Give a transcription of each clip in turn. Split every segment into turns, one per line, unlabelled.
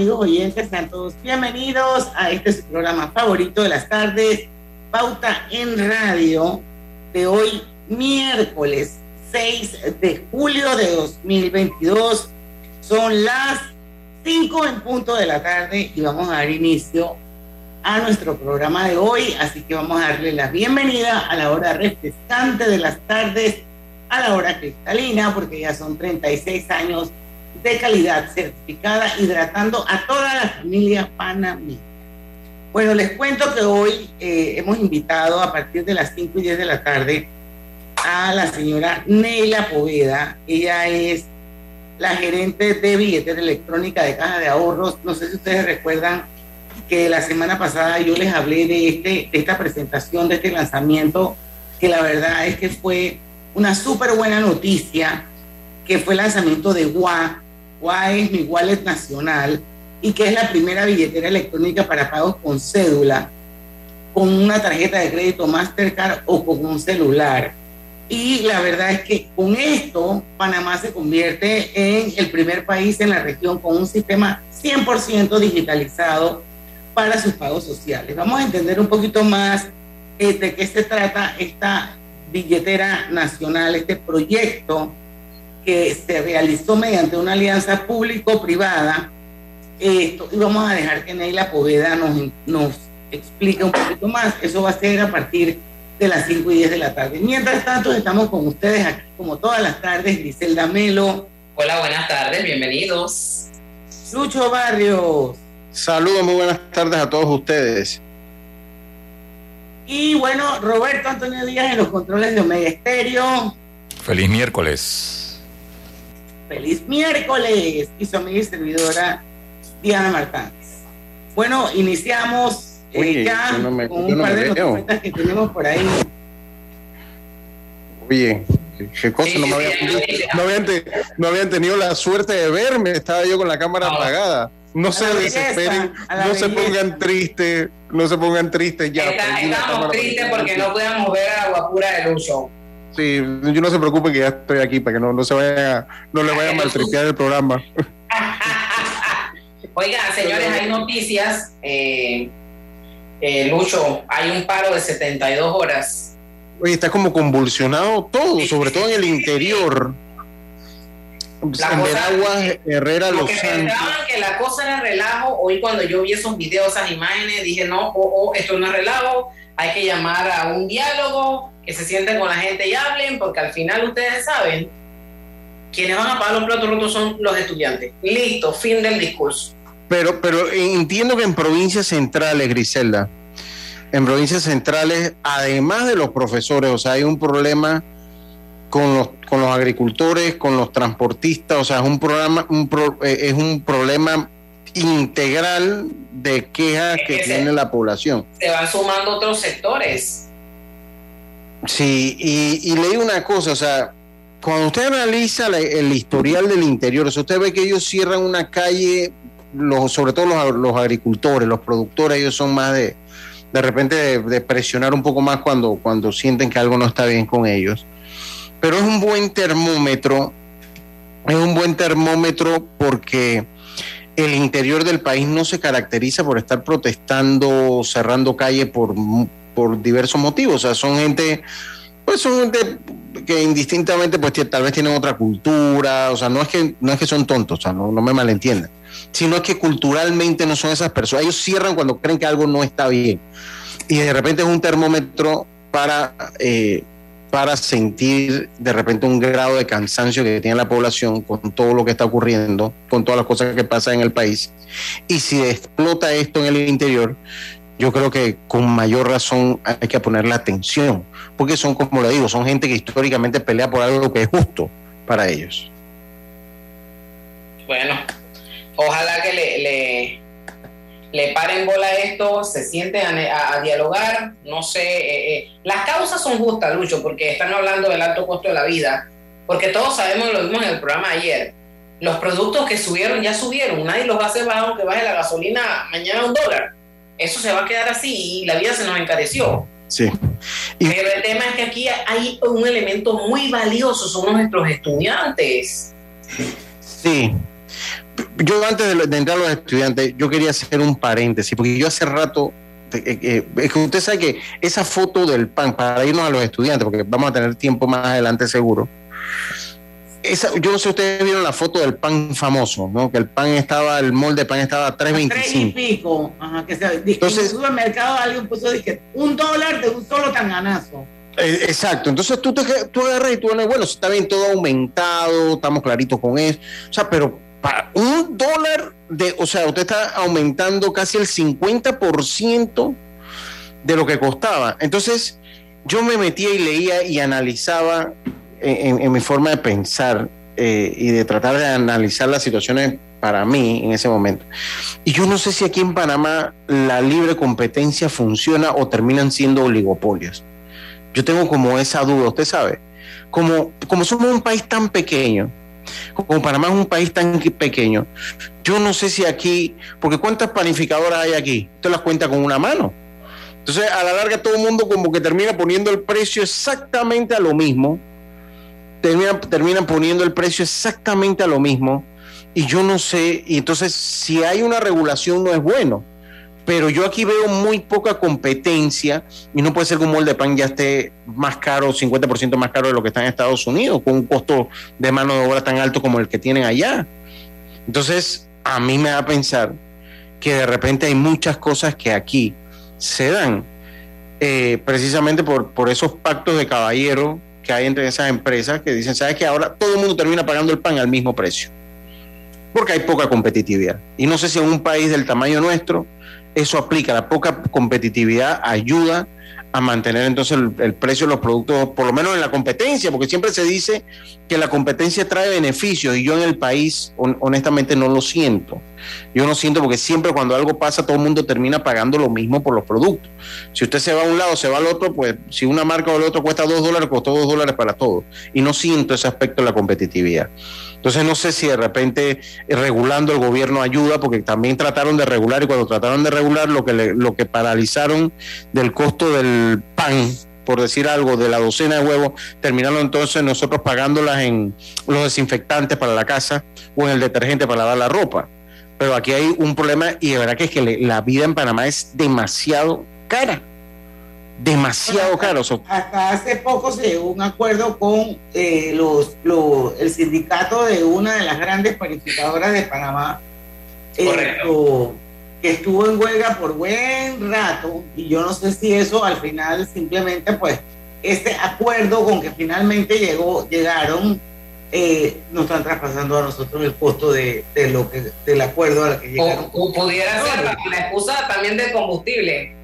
amigos oyentes? Sean todos bienvenidos a este programa favorito de las tardes, Pauta en Radio, de hoy miércoles 6 de julio de 2022. Son las 5 en punto de la tarde y vamos a dar inicio a nuestro programa de hoy, así que vamos a darle la bienvenida a la hora refrescante de las tardes, a la hora cristalina, porque ya son 36 años de calidad certificada, hidratando a toda la familia panameña. Bueno, les cuento que hoy eh, hemos invitado a partir de las 5 y 10 de la tarde a la señora Neila Poveda. Ella es la gerente de billetera electrónica de Caja de Ahorros. No sé si ustedes recuerdan que la semana pasada yo les hablé de, este, de esta presentación, de este lanzamiento, que la verdad es que fue una súper buena noticia, que fue el lanzamiento de WA. WA es mi wallet nacional y que es la primera billetera electrónica para pagos con cédula, con una tarjeta de crédito Mastercard o con un celular. Y la verdad es que con esto Panamá se convierte en el primer país en la región con un sistema 100% digitalizado para sus pagos sociales. Vamos a entender un poquito más eh, de qué se trata esta billetera nacional, este proyecto que se realizó mediante una alianza público-privada. y vamos a dejar que Neila Poveda nos, nos explique un poquito más. Eso va a ser a partir de las 5 y 10 de la tarde. Mientras tanto, estamos con ustedes aquí como todas las tardes, Griselda Melo.
Hola, buenas tardes, bienvenidos.
Lucho Barrios.
Saludos, muy buenas tardes a todos ustedes.
Y bueno, Roberto Antonio Díaz en los controles de Omega Estéreo.
Feliz miércoles.
Feliz miércoles. Y su amiga y servidora Diana Martínez. Bueno, iniciamos eh, ya con un par de noticias que tenemos por ahí.
Oye, qué cosa, no, me había, no, habían, no, habían, tenido la suerte de verme, estaba yo con la cámara apagada. No se desesperen, no se pongan tristes, no se pongan tristes ya.
estamos tristes porque no podemos ver a guapura de Lucho.
Sí, yo no se preocupe que ya estoy aquí para que no, no se vaya, no le vaya a maltripear el programa.
Oigan, señores, hay noticias. Eh, eh, Lucho, hay un paro de 72 horas.
Oye, está como convulsionado todo, sobre todo en el interior.
La Herrera, Los pensaban que la cosa era relajo, hoy cuando yo vi esos videos, esas imágenes, dije, no, oh, oh, esto no es relajo, hay que llamar a un diálogo, que se sienten con la gente y hablen, porque al final ustedes saben, quienes van a pagar los platos rotos son los estudiantes. Listo, fin del discurso.
Pero, pero entiendo que en provincias centrales, Griselda, en provincias centrales, además de los profesores, o sea, hay un problema con los, con los agricultores, con los transportistas, o sea, es un programa, un eh, es un problema integral de quejas que, tiene la población.
Se van sumando otros sectores.
Sí, y, y leí una cosa, o sea, cuando usted analiza el historial del interior, o sea, usted ve que ellos cierran una calle, los, sobre todo los, los agricultores, los productores, ellos son más de, de repente, de, de, presionar un poco más cuando, cuando sienten que algo no está bien con ellos pero es un buen termómetro, es un buen termómetro porque el interior del país no se caracteriza por estar protestando, cerrando calle por, por diversos motivos, o sea, son gente, pues son gente que indistintamente pues tal vez tienen otra cultura, o sea, no es que, no es que son tontos, o sea, no, no me malentiendan, sino es que culturalmente no son esas personas, ellos cierran cuando creen que algo no está bien. Y de repente es un termómetro para eh, para sentir de repente un grado de cansancio que tiene la población con todo lo que está ocurriendo, con todas las cosas que pasan en el país. Y si explota esto en el interior, yo creo que con mayor razón hay que ponerle atención, porque son, como le digo, son gente que históricamente pelea por algo que es justo para ellos.
Bueno, ojalá que le le paren bola a esto, se sienten a, dialogar, no sé, eh, eh, las causas son justas, Lucho, porque están hablando del alto costo de la vida, porque todos sabemos, lo vimos en el programa ayer, los productos que subieron ya subieron, nadie los va a hacer bajar aunque baje la gasolina mañana un dólar, eso se va a quedar así y la vida se nos encareció.
Sí.
Pero el tema es que aquí hay un elemento muy valioso, son nuestros estudiantes.
Sí, yo antes de, entrar a los estudiantes, yo quería hacer un paréntesis, porque yo hace rato, eh, eh, es que usted sabe que esa foto del pan, para irnos a los estudiantes, porque vamos a tener tiempo más adelante seguro, esa, yo no sé si ustedes vieron la foto del pan famoso, ¿no? Que el pan estaba, el molde de pan estaba a 3.25. 3 y
pico. Ajá, que se, Entonces, en el supermercado alguien puso dije, un dólar de un solo tanganazo.
Eh, exacto, entonces tú, te, tú agarras y tú bueno, está bien todo aumentado, estamos claritos con eso, o sea, pero para un dólar de, o sea, usted está aumentando casi el 50% de lo que costaba. Entonces, yo me metía y leía y analizaba en, mi forma de pensar eh, y de tratar de analizar las situaciones para mí en ese momento. Y yo no sé si aquí en Panamá la libre competencia funciona o terminan siendo oligopolios. Yo tengo como esa duda, usted sabe. Como, como somos un país tan pequeño, como Panamá es un país tan pequeño, yo no sé si aquí, porque ¿cuántas panificadoras hay aquí? Usted las cuenta con una mano. Entonces, a la larga, todo el mundo como que termina poniendo el precio exactamente a lo mismo, terminan, poniendo el precio exactamente a lo mismo, y yo no sé, y entonces, si hay una regulación, no es bueno pero yo aquí veo muy poca competencia y no puede ser que un molde de pan ya esté más caro, 50% más caro de lo que está en Estados Unidos, con un costo de mano de obra tan alto como el que tienen allá. Entonces, a mí me da a pensar que de repente hay muchas cosas que aquí se dan eh, precisamente por, por esos pactos de caballero que hay entre esas empresas que dicen, ¿sabes que Ahora todo el mundo termina pagando el pan al mismo precio. Porque hay poca competitividad. Y no sé si en un país del tamaño nuestro, eso aplica, la poca competitividad ayuda a mantener entonces el, precio de los productos, por lo menos en la competencia, porque siempre se dice que la competencia trae beneficios y yo en el país honestamente no lo siento. Yo no siento porque siempre cuando algo pasa todo el mundo termina pagando lo mismo por los productos. Si usted se va a un lado, se va al otro, pues si una marca o el otro cuesta dos dólares, costó dos dólares para todos. Y no siento ese aspecto de la competitividad. Entonces no sé si de repente eh, regulando el gobierno ayuda, porque también trataron de regular y cuando trataron de regular lo que, lo que paralizaron del costo del pan, por decir algo, de la docena de huevos, terminaron entonces nosotros pagándolas en los desinfectantes para la casa o en el detergente para lavar la ropa. Pero aquí hay un problema y de verdad que es que la vida en Panamá es demasiado cara demasiado caro.
Hasta hace poco se llegó un acuerdo con eh, los, el sindicato de una de las grandes panificadoras de Panamá, eh, que estuvo en huelga por buen rato, y yo no sé si eso al final simplemente, pues, este acuerdo con que finalmente llegó, llegaron, eh, nos están traspasando a nosotros el costo de, lo que, del acuerdo al que llegaron.
O, pudiera ser la excusa también del combustible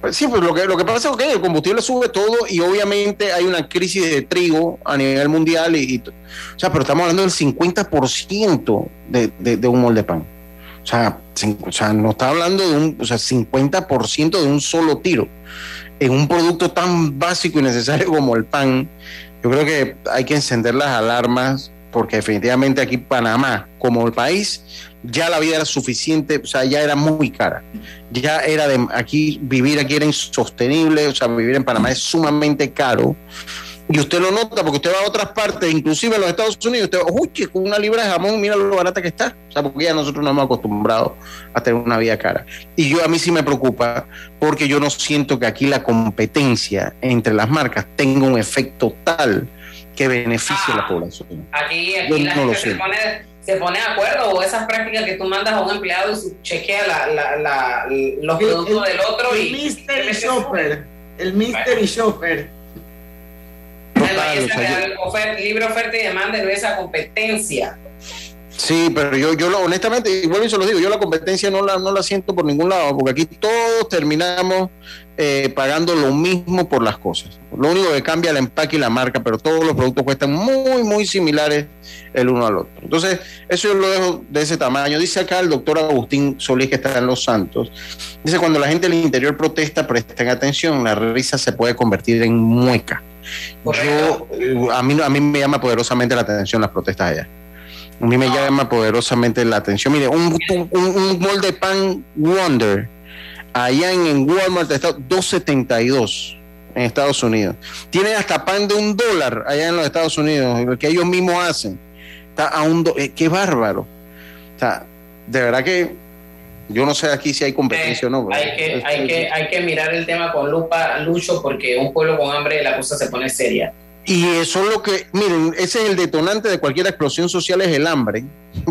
pues sí, pues lo que, lo que pasa es que el combustible sube todo y obviamente hay una crisis de trigo a nivel mundial. Y, o sea, pero estamos hablando del 50% de, de, de, un molde de pan. O sea, o sea, no está hablando de un o sea, 50% de un solo tiro. En un producto tan básico y necesario como el pan, yo creo que hay que encender las alarmas porque definitivamente aquí Panamá, como el país, ya la vida era suficiente, o sea, ya era muy cara. Ya era de aquí, vivir aquí era insostenible, o sea, vivir en Panamá es sumamente caro. Y usted lo nota porque usted va a otras partes, inclusive en los Estados Unidos, usted va, uy, con una libra de jamón, mira lo barata que está. O sea, porque ya nosotros nos hemos acostumbrado a tener una vida cara. Y yo a mí sí me preocupa porque yo no siento que aquí la competencia entre las marcas tenga un efecto tal que beneficie a la ah, población.
Aquí, aquí la gente se pone, se pone de acuerdo o esas prácticas que tú mandas a un empleado y chequea la, la, los productos del otro
el y mystery shopper el mystery shopper
libre oferta y demanda no esa competencia
Sí, pero yo, yo honestamente, igual eso lo digo, yo la competencia no la, no la siento por ningún lado, porque aquí todos terminamos eh, pagando lo mismo por las cosas. Lo único que cambia el empaque y la marca, pero todos los productos cuestan muy, muy similares el uno al otro. Entonces, eso yo lo dejo de ese tamaño. Dice acá el doctor Agustín Solís, que está en Los Santos, dice, cuando la gente del interior protesta, presten atención, la risa se puede convertir en mueca. Yo, eh, a mí, a mí me llama poderosamente la atención las protestas allá. A mí me llama poderosamente la atención. Mire, un, un, molde de pan Wonder, allá en, Walmart está 2.72 en Estados Unidos. Tienen hasta pan de un dólar allá en los Estados Unidos, el que ellos mismos hacen. Está a un eh, qué bárbaro. sea, de verdad que yo no sé aquí si hay competencia o no.
Hay que, hay, que, hay que mirar el tema con lupa, Lucho, porque un pueblo con hambre la cosa se pone seria.
Y eso es lo que, miren, ese es el detonante de cualquier explosión social, es el hambre.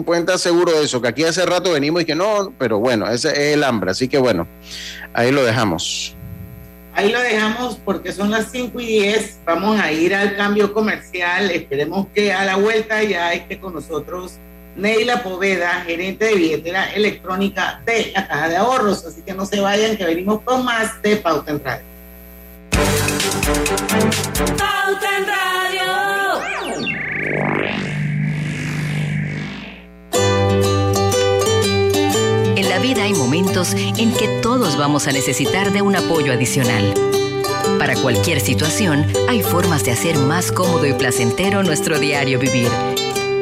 Pueden estar seguros de eso, que aquí hace rato venimos y que no, pero bueno, ese es el hambre. Así que bueno, ahí lo dejamos.
Ahí lo dejamos porque son las 5 y 10. Vamos a ir al cambio comercial. Esperemos que a la vuelta ya esté con nosotros Neila Poveda, gerente de billetera electrónica de la Caja de Ahorros. Así que no se vayan, que venimos con más de Pauta en Radio. Pauta en Radio.
En la vida hay momentos en que todos vamos a necesitar de un apoyo adicional. Para cualquier situación, hay formas de hacer más cómodo y placentero nuestro diario vivir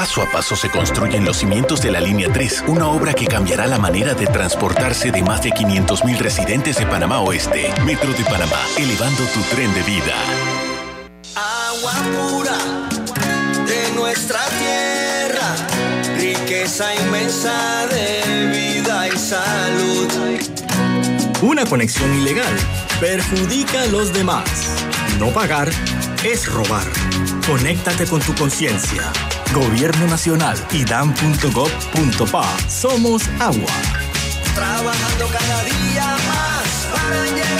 Paso a paso se construyen los cimientos de la Línea 3, una obra que cambiará la manera de transportarse de más de 500.000 residentes de Panamá Oeste. Metro de Panamá, elevando tu tren de vida.
Agua pura de nuestra tierra, riqueza inmensa de vida y salud.
Una conexión ilegal perjudica a los demás. No pagar es robar. Conéctate con tu conciencia. Gobierno Nacional y dan.gov.pa. Somos agua.
Trabajando cada día más para llegar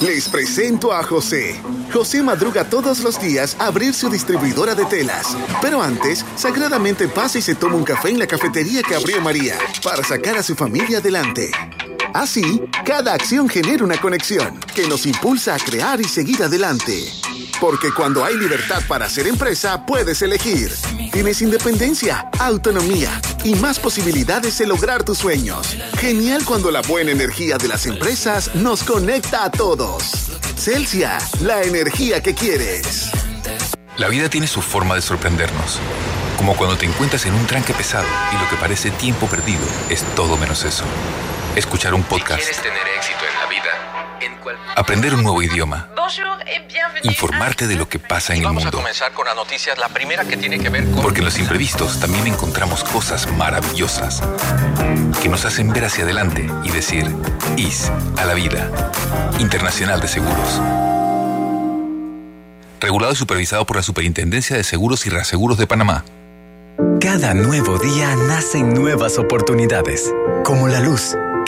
Les presento a José. José madruga todos los días a abrir su distribuidora de telas. Pero antes, sagradamente pasa y se toma un café en la cafetería que abrió María para sacar a su familia adelante. Así, cada acción genera una conexión que nos impulsa a crear y seguir adelante. Porque cuando hay libertad para hacer empresa, puedes elegir. Tienes independencia, autonomía y más posibilidades de lograr tus sueños. Genial cuando la buena energía de las empresas nos conecta a todos. Celsia, la energía que quieres.
La vida tiene su forma de sorprendernos. Como cuando te encuentras en un tranque pesado y lo que parece tiempo perdido es todo menos eso. Escuchar un podcast.
quieres tener éxito en la vida,
Aprender un nuevo idioma. Informarte de lo que pasa en el mundo.
Vamos a comenzar con las noticias, la primera que tiene que ver con...
Porque en los imprevistos también encontramos cosas maravillosas que nos hacen ver hacia adelante y decir IS a la vida. Internacional de Seguros. Regulado y supervisado por la Superintendencia de Seguros y Reaseguros de Panamá.
Cada nuevo día nacen nuevas oportunidades, como la luz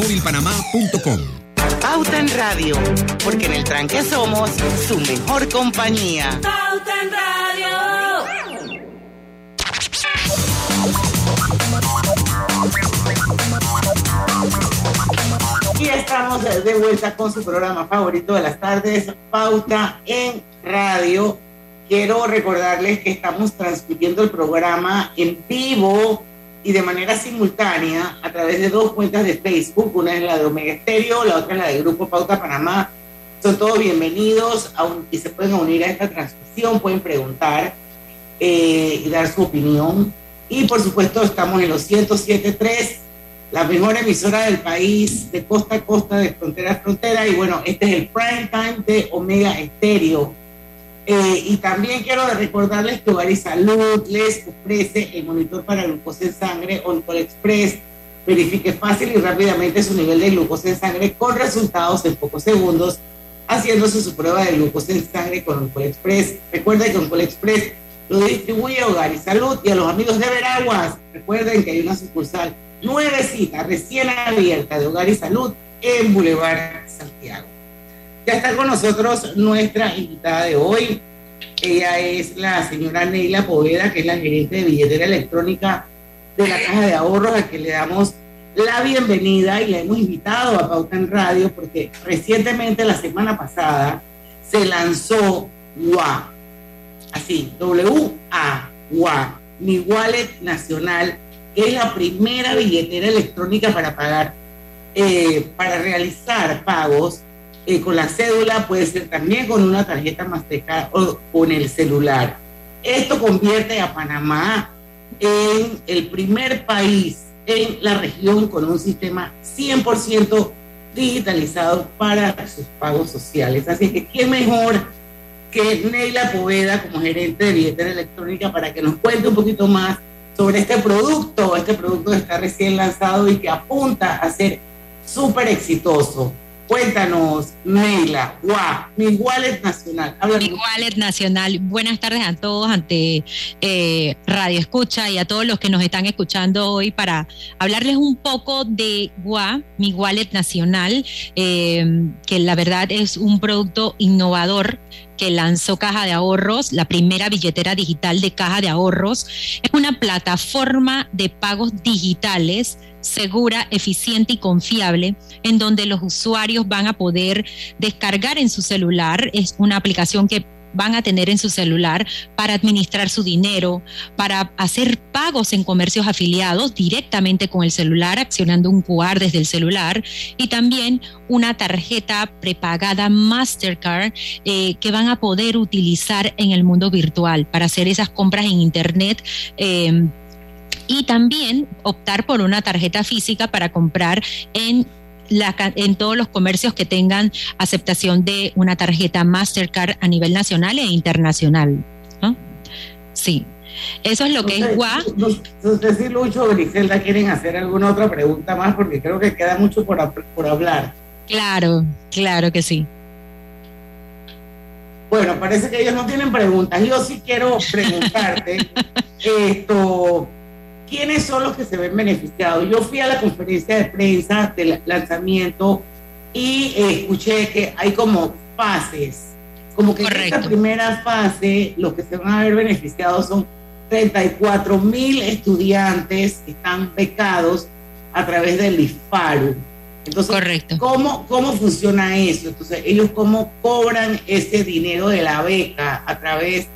móvilpanamá.com.
Pauta en Radio, porque en el tranque somos su mejor compañía.
Pauta en Radio.
Y estamos de vuelta con su programa favorito de las tardes, Pauta en Radio. Quiero recordarles que estamos transmitiendo el programa en vivo y de manera simultánea a través de dos cuentas de Facebook, una es la de Omega Estéreo, la otra es la de Grupo Pauta Panamá. Son todos bienvenidos a y se pueden unir a esta transmisión, pueden preguntar eh, y dar su opinión. Y por supuesto estamos en los 107.3, la mejor emisora del país, de costa a costa, de frontera a frontera. Y bueno, este es el prime time de Omega Estéreo eh, y también quiero recordarles que Hogar y Salud les ofrece el monitor para glucosa en sangre Oncol Express. Verifique fácil y rápidamente su nivel de glucosa en sangre con resultados en pocos segundos, haciéndose su prueba de glucosa en sangre con Oncol Express. Recuerden que Oncol Express lo distribuye Hogar y Salud y a los amigos de Veraguas. Recuerden que hay una sucursal nuevecita, recién abierta de Hogar y Salud en Boulevard Santiago. Ya está con nosotros nuestra invitada de hoy. Ella es la señora Neila Poveda, que es la gerente de billetera electrónica de la Caja de Ahorros, a quien le damos la bienvenida y la hemos invitado a Pauta en Radio porque recientemente, la semana pasada, se lanzó WA, así, W-A, WA, mi wallet nacional, que es la primera billetera electrónica para pagar, eh, para realizar pagos eh, con la cédula, puede ser también con una tarjeta Mastercard o con el celular. Esto convierte a Panamá en el primer país en la región con un sistema 100% digitalizado para sus pagos sociales. Así que, ¿qué mejor que Neila Poveda como gerente de billetera electrónica para que nos cuente un poquito más sobre este producto, este producto está recién lanzado y que apunta a ser súper exitoso. Cuéntanos, Neila, guau, mi wallet nacional.
mi wallet nacional. Buenas tardes a todos ante eh, Radio Escucha y a todos los que nos están escuchando hoy para hablarles un poco de GUA, mi wallet nacional, eh, que la verdad es un producto innovador que lanzó Caja de Ahorros, la primera billetera digital de Caja de Ahorros. Es una plataforma de pagos digitales segura, eficiente y confiable, en donde los usuarios van a poder descargar en su celular. Es una aplicación que van a tener en su celular para administrar su dinero, para hacer pagos en comercios afiliados directamente con el celular, accionando un QR desde el celular y también una tarjeta prepagada Mastercard eh, que van a poder utilizar en el mundo virtual para hacer esas compras en Internet. Eh, y también optar por una tarjeta física para comprar en la, en todos los comercios que tengan aceptación de una tarjeta Mastercard a nivel nacional e internacional. Sí, eso es lo que es GUA.
No, sé si Lucho o Griselda quieren hacer alguna otra pregunta más porque creo que queda mucho por, por hablar.
Claro, claro que sí.
Bueno, parece que ellos no tienen preguntas. Yo sí quiero preguntarte esto ¿quiénes son los que se ven beneficiados? Yo fui a la conferencia de prensa del lanzamiento y eh, escuché que hay como fases, como que en esta primera fase los que se van a ver beneficiados son 34 mil estudiantes que están becados a través del IFARU. Entonces, Correcto. ¿cómo, ¿cómo funciona eso? Entonces, ellos cómo cobran ese dinero de la beca a través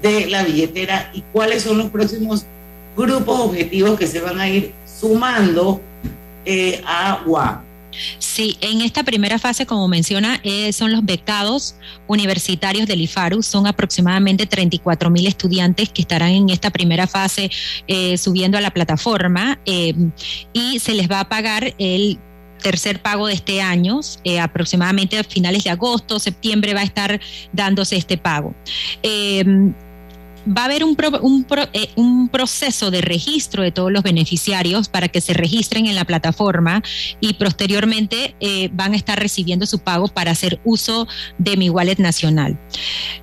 de la billetera y cuáles son los próximos grupos objetivos que se van a ir sumando eh, a UA.
Sí, en esta primera fase, como menciona, eh, son los becados universitarios del IFARU. Son aproximadamente 34 mil estudiantes que estarán en esta primera fase eh, subiendo a la plataforma y se les va a pagar el tercer pago de este año, aproximadamente a finales de agosto, septiembre va a estar dándose este pago. Eh, va a haber un, un, eh, un, proceso de registro de todos los beneficiarios para que se registren en la plataforma y posteriormente eh, van a estar recibiendo su pago para hacer uso de mi wallet nacional.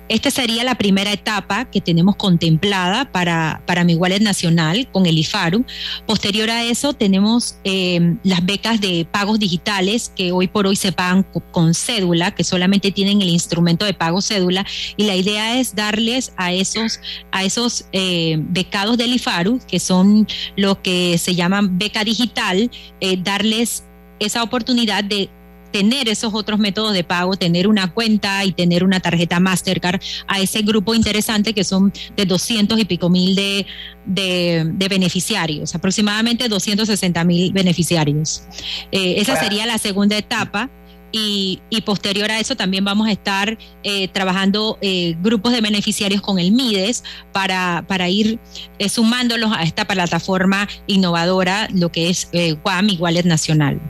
Esta sería la primera etapa que tenemos contemplada para, para mi wallet nacional con el IFARU. Posterior a eso tenemos eh, las becas de pagos digitales que hoy por hoy se pagan con cédula, que solamente tienen el instrumento de pago cédula y la idea es darles a esos a esos eh, becados del IFARU, que son lo que se llaman beca digital, eh, darles esa oportunidad de tener esos otros métodos de pago, tener una cuenta y tener una tarjeta Mastercard a ese grupo interesante que son de 200 y pico mil de, de, beneficiarios, aproximadamente 260 mil beneficiarios. Eh, esa sería la segunda etapa. Y, posterior a eso también vamos a estar eh, trabajando eh, grupos de beneficiarios con el MIDES para, para ir eh, sumándolos a esta plataforma innovadora, lo que es Guam y Wallet Nacional.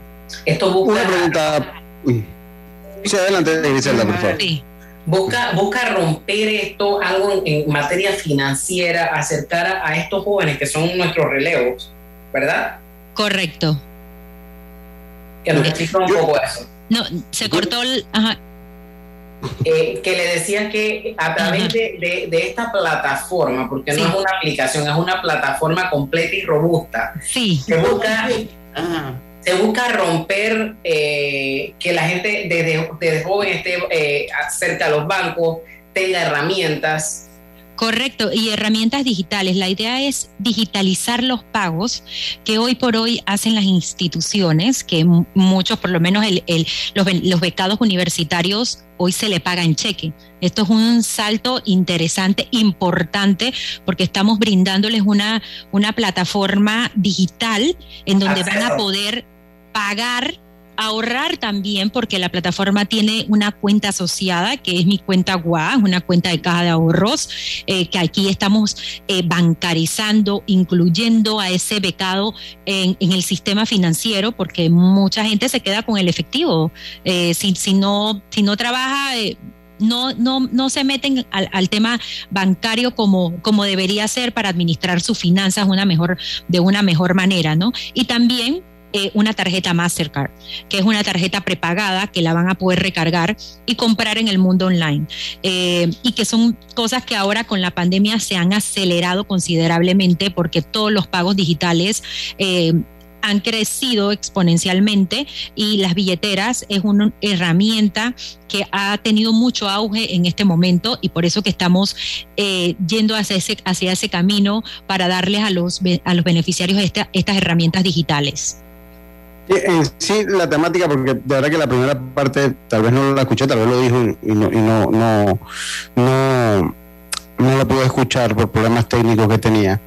Esto busca...
Una pregunta... Sí, adelante, Griselda, por favor. Sí.
Busca, busca romper esto, algo en, materia financiera, acercar a, estos jóvenes que son nuestros relevos, ¿verdad?
Correcto.
Que nos explica un poco eso.
No, se cortó el... Ajá.
Eh, que le decían que a través de, esta plataforma, porque no es una aplicación, es una plataforma completa y robusta,
sí.
se, busca, se busca romper eh, que la gente desde, desde joven esté eh, cerca a los bancos, tenga herramientas
Correcto, y herramientas digitales. La idea es digitalizar los pagos que hoy por hoy hacen las instituciones, que muchos, por lo menos los, becados universitarios, hoy se le paga en cheque. Esto es un salto interesante, importante, porque estamos brindándoles una, una plataforma digital en donde van a poder pagar ahorrar también porque la plataforma tiene una cuenta asociada que es mi cuenta GUA, una cuenta de caja de ahorros, eh, que aquí estamos eh, bancarizando, incluyendo a ese becado en, el sistema financiero porque mucha gente se queda con el efectivo. Eh, si, si, no, si no trabaja... no, no, no se meten al, tema bancario como, como debería ser para administrar sus finanzas una mejor, de una mejor manera, ¿no? Y también eh, una tarjeta Mastercard, que es una tarjeta prepagada que la van a poder recargar y comprar en el mundo online. Eh, y que son cosas que ahora con la pandemia se han acelerado considerablemente porque todos los pagos digitales eh, han crecido exponencialmente y las billeteras es una herramienta que ha tenido mucho auge en este momento y por eso que estamos yendo hacia ese, hacia ese camino para darles a los, a los beneficiarios estas herramientas digitales.
En sí, la temática, porque de verdad que la primera parte tal vez no la escuché, tal vez lo dijo y no, y no, no, no, no la pude escuchar por problemas técnicos que tenía.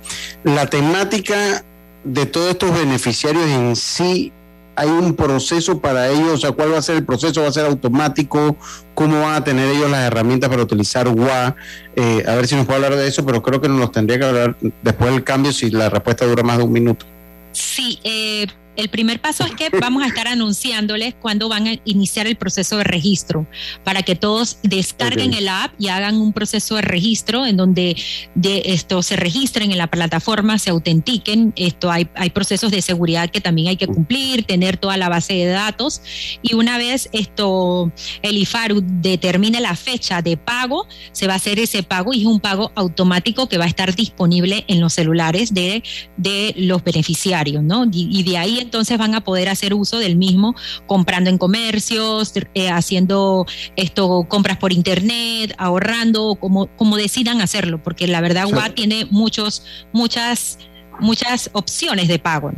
La temática de todos estos beneficiarios en sí, hay un proceso para ellos, o sea, ¿cuál va a ser el proceso? ¿Va a ser automático? ¿Cómo van a tener ellos las herramientas para utilizar WA? Eh, a ver si nos puede hablar de eso, pero creo que nos tendría que hablar después del cambio si la respuesta dura más de un minuto.
Sí, eh, el primer paso es que vamos a estar anunciándoles cuándo van a iniciar el proceso de registro para que todos descarguen el app y hagan un proceso de registro en donde de esto se registren en la plataforma, se autentiquen. Esto hay, hay procesos de seguridad que también hay que cumplir, tener toda la base de datos y una vez esto el IFARU determine la fecha de pago, se va a hacer ese pago y es un pago automático que va a estar disponible en los celulares de, de los beneficiarios, ¿no? y de ahí entonces van a poder hacer uso del mismo comprando en comercios, eh, haciendo esto compras por internet, ahorrando, como, como decidan hacerlo, porque la verdad sí. tiene muchos, muchas, muchas opciones de pago.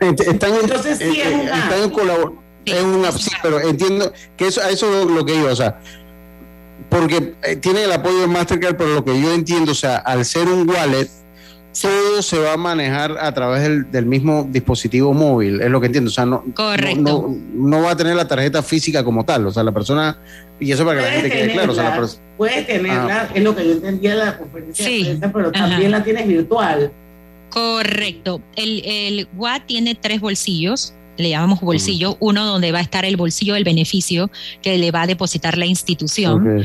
Están, entonces sí es una, sí, pero entiendo que eso, a eso es lo que iba, o sea, porque eh, tiene el apoyo de Mastercard, pero lo que yo entiendo, o sea, al ser un wallet, todo se va a manejar a través del, mismo dispositivo móvil, es lo que entiendo. O sea, no,
Correcto.
No, va a tener la tarjeta física como tal. O sea, la persona, y eso para que la gente quede claro. O sea,
puedes ah. tenerla, es lo que yo entendía en la conferencia sí. de prensa, pero también la tienes virtual.
Correcto. El, el WA tiene tres bolsillos le llamamos bolsillo, uno donde va a estar el bolsillo del beneficio que le va a depositar la institución,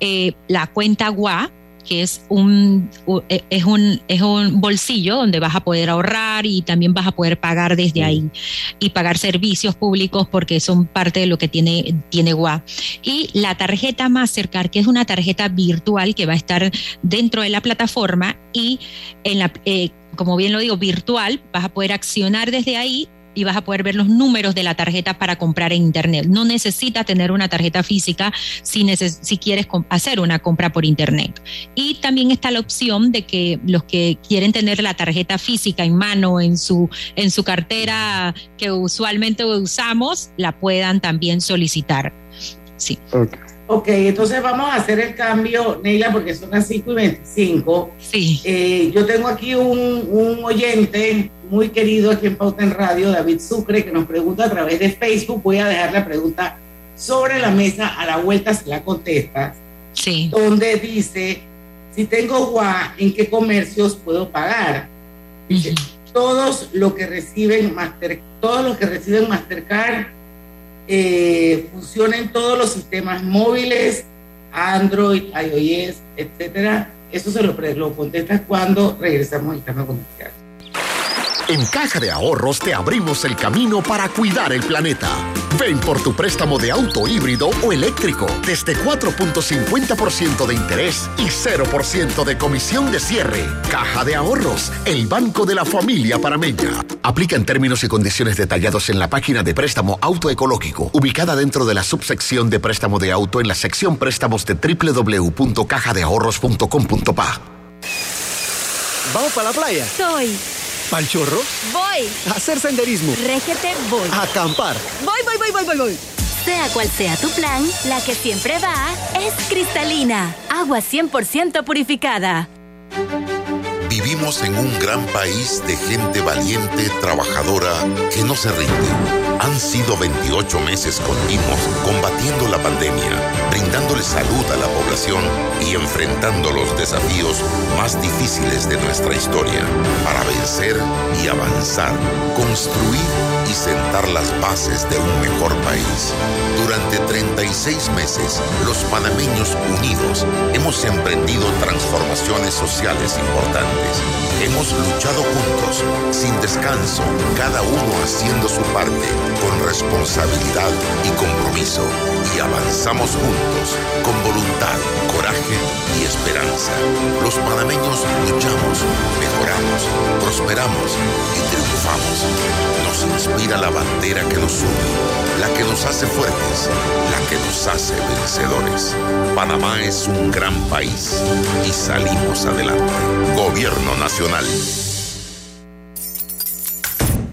eh, la cuenta GUA, que es un, eh, es, un, es un bolsillo donde vas a poder ahorrar y también vas a poder pagar desde ahí y pagar servicios públicos porque son parte de lo que tiene, tiene GUA. Y la tarjeta Mastercard, que es una tarjeta virtual que va a estar dentro de la plataforma y en la, eh, como bien lo digo, virtual, vas a poder accionar desde ahí y vas a poder ver los números de la tarjeta para comprar en internet. No necesitas tener una tarjeta física si, neces- si quieres hacer una compra por internet. Y también está la opción de que los que quieren tener la tarjeta física en mano en su en su cartera que usualmente usamos, la puedan también solicitar. Sí.
Ok, entonces vamos a hacer el cambio, Neila, porque son las 5 y 25.
Sí.
yo tengo aquí un, un oyente muy querido aquí en Pauta en Radio, David Sucre, que nos pregunta a través de Facebook. Voy a dejar la pregunta sobre la mesa, a la vuelta se la contestas.
Sí.
Donde dice, si tengo GUA, ¿en qué comercios puedo pagar? Dice, todos los que reciben Master, todos los que reciben Mastercard eh, funcionan en todos los sistemas móviles, Android, iOS, etcétera. Eso se lo, lo contestas cuando regresamos al tema comercial.
En Caja de Ahorros te abrimos el camino para cuidar el planeta. Ven por tu préstamo de auto híbrido o eléctrico desde 4.50% de interés y 0% de comisión de cierre. Caja de Ahorros, el banco de la familia parameña. Aplica en términos y condiciones detallados en la página de préstamo autoecológico, ubicada dentro de la subsección de préstamo de auto en la sección préstamos de www.cajadeahorros.com.pa.
¿Vamos para la playa?
Soy.
¿Pal chorro?
Voy.
¿A hacer senderismo?
Régete, voy.
¿A acampar?
Voy, voy, voy, voy, voy, voy. Sea cual sea tu plan, la que siempre va es cristalina. Agua 100% purificada.
Vivimos en un gran país de gente valiente, trabajadora, que no se rinde. Han sido 28 meses continuos combatiendo la pandemia, brindándole salud a la población y enfrentando los desafíos más difíciles de nuestra historia para vencer y avanzar, construir y sentar las bases de un mejor país. Durante 36 meses, los panameños unidos hemos emprendido transformaciones sociales importantes. Hemos luchado juntos, sin descanso, cada uno haciendo su parte, con responsabilidad y compromiso. Y avanzamos juntos, con voluntad, coraje y esperanza. Los panameños luchamos, mejoramos, prosperamos y triunfamos. Nos inspira la bandera que nos une, la que nos hace fuertes, la que nos hace vencedores. Panamá es un gran país y salimos adelante. Gobierno Nacional.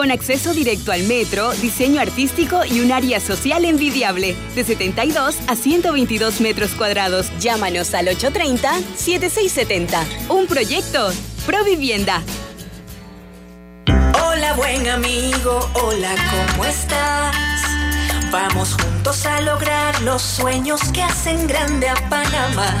con acceso directo al metro, diseño artístico y un área social envidiable, de 72 a 122 metros cuadrados. Llámanos al 830-7670. Un proyecto, Provivienda.
Hola buen amigo, hola, ¿cómo estás? Vamos juntos a lograr los sueños que hacen grande a Panamá.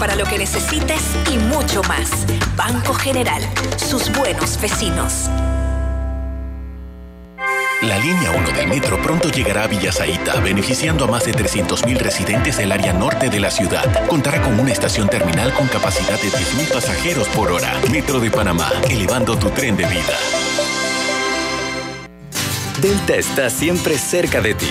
para
lo que necesites y mucho más. Banco General, sus buenos vecinos.
La línea 1 del metro pronto llegará a Villasaita, beneficiando a más de 300.000 residentes del área norte de la ciudad. Contará con una estación terminal con capacidad de 10.000 pasajeros por hora. Metro de Panamá, elevando tu tren de vida.
Delta está siempre cerca de ti,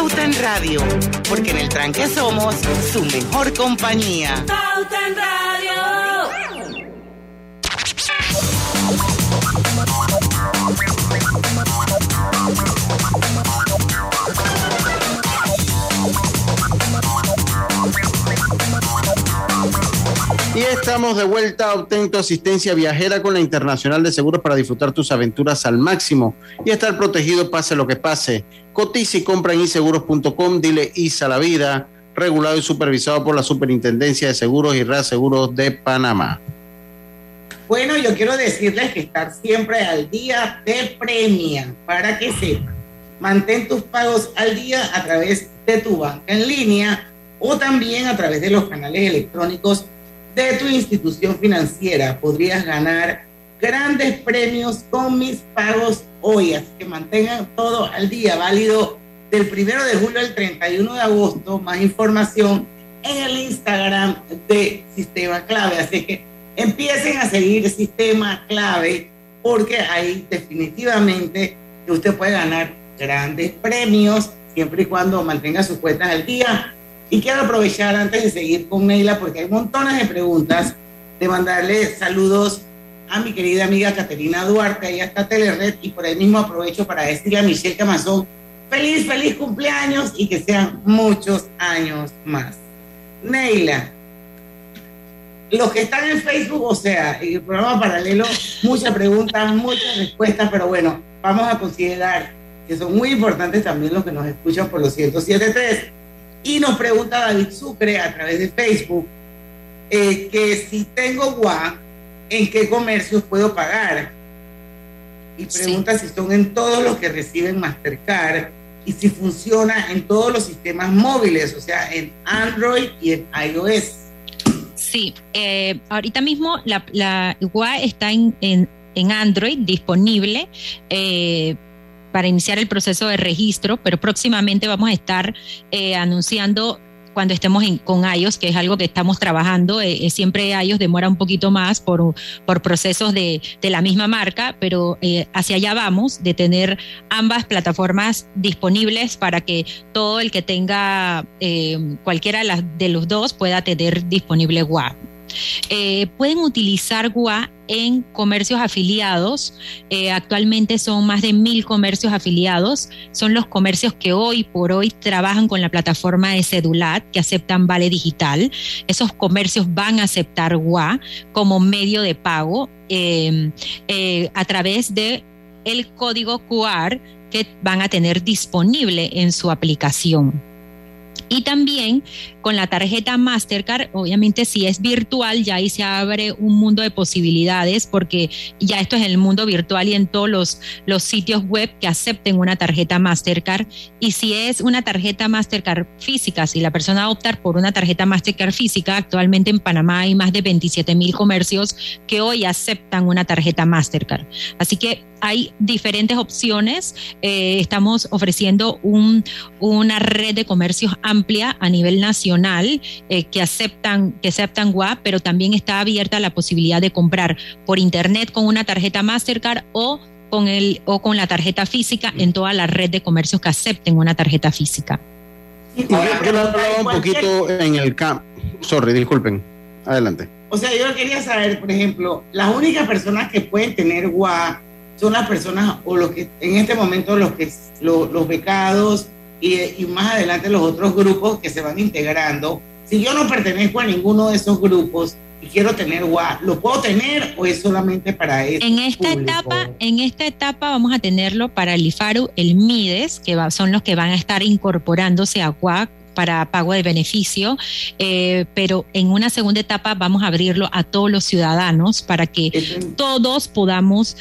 Pauta en Radio, porque en el tranque somos su mejor compañía.
Pauta en Radio.
Y estamos de vuelta. Obtén tu asistencia viajera con la Internacional de Seguros para disfrutar tus aventuras al máximo y estar protegido pase lo que pase. Cotiza compra en iseguros.com. Dile ISA la vida. Regulado y supervisado por la Superintendencia de Seguros y Reaseguros de Panamá.
Bueno, yo quiero decirles que estar siempre al día te premia para que sepan. Mantén tus pagos al día a través de tu banca en línea o también a través de los canales electrónicos de tu institución financiera. Podrías ganar grandes premios con mis pagos hoy, así que mantengan todo al día, válido del primero de julio al 31 de agosto. Más información en el Instagram de Sistema Clave. Así que empiecen a seguir Sistema Clave porque ahí definitivamente usted puede ganar grandes premios siempre y cuando mantenga sus cuentas al día. Y quiero aprovechar antes de seguir con Neila porque hay montones de preguntas de mandarle saludos a mi querida amiga Caterina Duarte, ahí está Telered, y por ahí mismo aprovecho para decirle a Michelle Camazón, feliz, feliz cumpleaños y que sean muchos años más. Neila, los que están en Facebook, o sea, en el programa paralelo, muchas preguntas, muchas respuestas, pero bueno, vamos a considerar que son muy importantes también los que nos escuchan por los 107.3. Y nos pregunta David Sucre a través de Facebook eh, que si tengo GUA, ¿en qué comercios puedo pagar? Y pregunta si son en todos los que reciben Mastercard y si funciona en todos los sistemas móviles, o sea, en Android y en iOS.
Sí, eh, ahorita mismo la, la está en, en, en Android disponible. Eh, para iniciar el proceso de registro, pero próximamente vamos a estar eh, anunciando cuando estemos en, con iOS, que es algo que estamos trabajando. Eh, siempre iOS demora un poquito más por, por procesos de, de, la misma marca, pero eh, hacia allá vamos, de tener ambas plataformas disponibles para que todo el que tenga eh, cualquiera de, los dos pueda tener disponible WAP. Eh, pueden utilizar GUA en comercios afiliados. Eh, actualmente son más de mil comercios afiliados. Son los comercios que hoy por hoy trabajan con la plataforma de Cedulat, que aceptan Vale Digital. Esos comercios van a aceptar GUA como medio de pago eh, a través de el código QR que van a tener disponible en su aplicación. Y también con la tarjeta Mastercard, obviamente si es virtual, ya ahí se abre un mundo de posibilidades porque ya esto es el mundo virtual y en todos los, sitios web que acepten una tarjeta Mastercard. Y si es una tarjeta Mastercard física, si la persona optar por una tarjeta Mastercard física, actualmente en Panamá hay más de 27 mil comercios que hoy aceptan una tarjeta Mastercard. Así que hay diferentes opciones. Eh, estamos ofreciendo un, una red de comercios amplia a nivel nacional eh, que aceptan que aceptan WAP, pero también está abierta la posibilidad de comprar por internet con una tarjeta Mastercard o con el o con la tarjeta física en toda la red de comercios que acepten una tarjeta física.
Y yo hablaba un poquito en el camp. Sorry, disculpen. Adelante.
O sea, yo quería saber, por ejemplo, las únicas personas que pueden tener WA son las personas o los que en este momento los que lo, los becados y, y, más adelante los otros grupos que se van integrando. Si yo no pertenezco a ninguno de esos grupos y quiero tener WA, ¿lo puedo tener o es solamente para eso?
En esta
público?
etapa, en esta etapa vamos a tenerlo para el IFARU, el MIDES, que va, son los que van a estar incorporándose a WA para pago de beneficio, eh, pero en una segunda etapa vamos a abrirlo a todos los ciudadanos para que todos podamos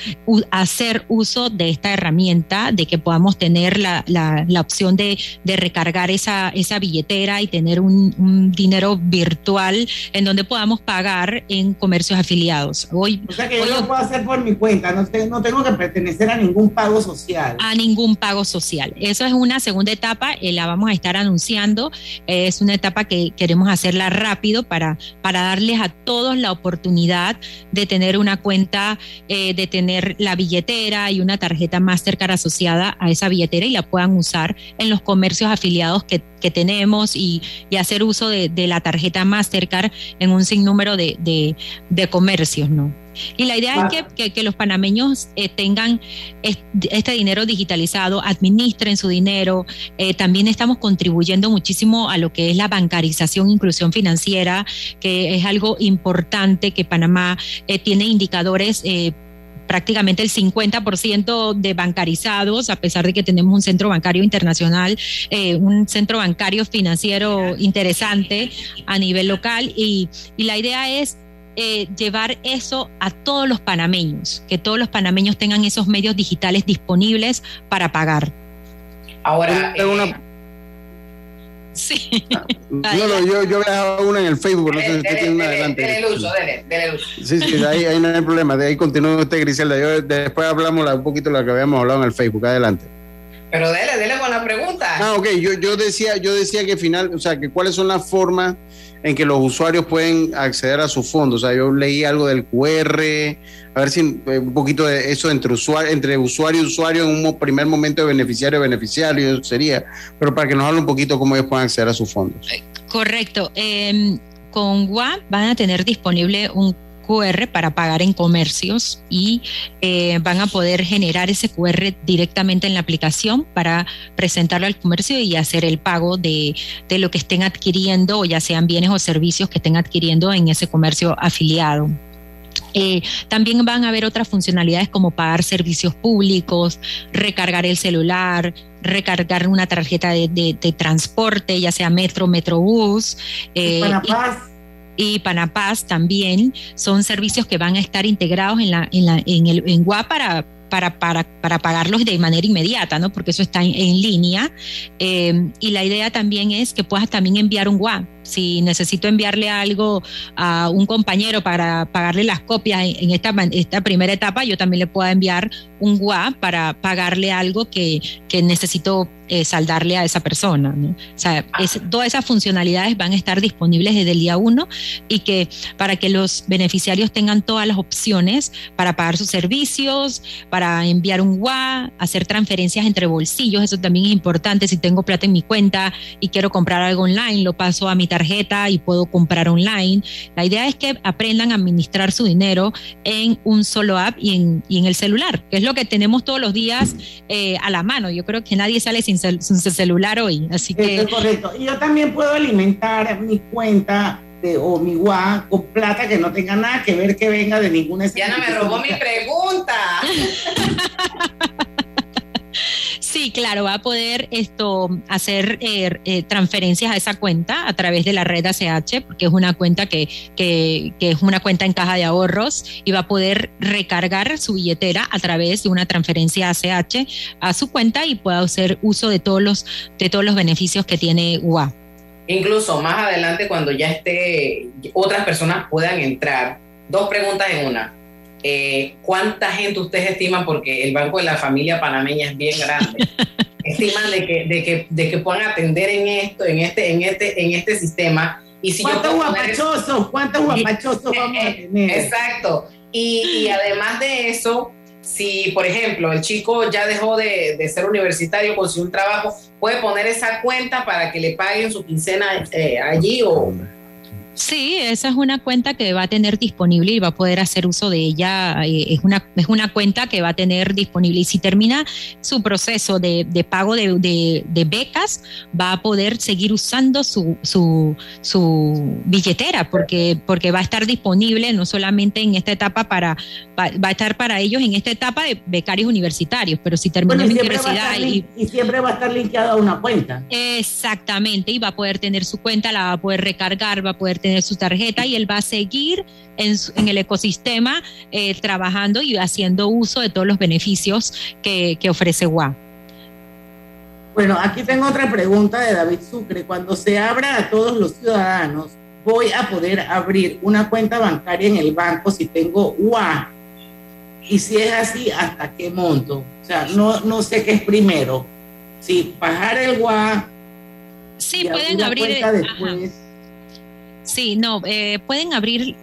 hacer uso de esta herramienta, de que podamos tener la, la, opción de, de, recargar esa, esa billetera y tener un, dinero virtual en donde podamos pagar en comercios afiliados. Hoy,
o sea que yo lo puedo hacer por mi cuenta, no, no tengo que pertenecer a ningún pago social.
A ningún pago social. Eso es una segunda etapa, eh, la vamos a estar anunciando es una etapa que queremos hacerla rápido para, para darles a todos la oportunidad de tener una cuenta, eh, de tener la billetera y una tarjeta Mastercard asociada a esa billetera y la puedan usar en los comercios afiliados que, tenemos y, hacer uso de, la tarjeta Mastercard en un sinnúmero de, de, de comercios, ¿no? Y la idea es que, los panameños eh, tengan este dinero digitalizado, administren su dinero. Eh, también estamos contribuyendo muchísimo a lo que es la bancarización, inclusión financiera, que es algo importante que Panamá eh, tiene indicadores prácticamente el 50% de bancarizados, a pesar de que tenemos un centro bancario internacional, un centro bancario financiero interesante a nivel local. Y, y la idea es eh, llevar eso a todos los panameños, que todos los panameños tengan esos medios digitales disponibles para pagar.
Ahora,
eh, Sí.
Ah, no, no, yo, yo he dejado una en el Facebook, no sé si usted tiene una adelante.
Dele el uso, dele, dele el uso.
Sí, sí, ahí, ahí no hay problema, de ahí continúa usted, Griselda. Yo, después hablamos un poquito de lo que habíamos hablado en el Facebook, adelante.
Pero dele, dele con la pregunta.
Ah, ok, yo, yo decía, yo decía que final, o sea, que cuáles son las formas en que los usuarios pueden acceder a sus fondos. O sea, yo leí algo del QR, a ver si eh, un poquito de eso entre usuario, entre usuario y usuario en un primer momento de beneficiario beneficiario sería, pero para que nos hable un poquito cómo ellos pueden acceder a sus fondos. Eh,
correcto. Em, con WAP van a tener disponible un QR para pagar en comercios y eh, van a poder generar ese QR directamente en la aplicación para presentarlo al comercio y hacer el pago de, lo que estén adquiriendo ya sean bienes o servicios que estén adquiriendo en ese comercio afiliado. Eh, también van a haber otras funcionalidades como pagar servicios públicos, recargar el celular, recargar una tarjeta de, transporte, ya sea metro, metrobús.
Eh,
y Panapaz también son servicios que van a estar integrados en, la, en, la, en, el, en WA para, para, para, para, pagarlos de manera inmediata, ¿no? Porque eso está en, línea. Eh, y la idea también es que puedas también enviar un WA si necesito enviarle algo a un compañero para pagarle las copias en esta, esta primera etapa, yo también le puedo enviar un WA para pagarle algo que, que necesito eh, saldarle a esa persona. ¿no? O sea, todas esas funcionalidades van a estar disponibles desde el día uno y que para que los beneficiarios tengan todas las opciones para pagar sus servicios, para enviar un WA, hacer transferencias entre bolsillos, eso también es importante. Si tengo plata en mi cuenta y quiero comprar algo online, lo paso a mi tarjeta tarjeta y puedo comprar online. La idea es que aprendan a administrar su dinero en un solo app y en, y en el celular, que es lo que tenemos todos los días eh, a la mano. Yo creo que nadie sale sin, sin celular hoy, así que...
es correcto. Y yo también puedo alimentar mi cuenta de, o mi WA con plata que no tenga nada que ver que venga de ninguna...
Ya no me robó mi pregunta.
Claro, va a poder esto hacer eh, eh, transferencias a esa cuenta a través de la red ACH, porque es una cuenta que, que, es una cuenta en caja de ahorros y va a poder recargar su billetera a través de una transferencia ACH a su cuenta y pueda hacer uso de todos los, de todos los beneficios que tiene UA.
Incluso más adelante, cuando ya esté, otras personas puedan entrar. Dos preguntas en una eh, ¿cuánta gente ustedes estiman? Porque el Banco de la Familia Panameña es bien grande. estiman de que, de, que, de que puedan atender en esto, en este, en este, en este sistema.
Y si ¿Cuántos guapachosos? ¿Cuántos guapachosos vamos a tener?
Exacto. Y, y, además de eso, si, por ejemplo, el chico ya dejó de, de, ser universitario, consiguió un trabajo, puede poner esa cuenta para que le paguen su quincena eh, allí o
Sí, esa es una cuenta que va a tener disponible y va a poder hacer uso de ella. eh, Es una, es una cuenta que va a tener disponible y si termina su proceso de, de pago de, de- de becas, va a poder seguir usando su, su, su billetera porque, porque va a estar disponible no solamente en esta etapa para, va, va a estar para ellos en esta etapa de becarios universitarios, pero si termina
Bueno,
la universidad y
siempre va a estar linkeado a una cuenta.
Exactamente, y va a poder tener su cuenta, la va a poder recargar, va a poder tener su tarjeta y él va a seguir en, el ecosistema eh, trabajando y haciendo uso de todos los beneficios que, que ofrece WA.
Bueno, aquí tengo otra pregunta de David Sucre. Cuando se abra a todos los ciudadanos, voy a poder abrir una cuenta bancaria en el banco si tengo UA. Y si es así, ¿hasta qué monto? O sea, no, no sé qué es primero. Si bajar el UA.
Sí,
y
pueden abrir.
cuenta
ajá. Sí, no, eh, pueden abrir,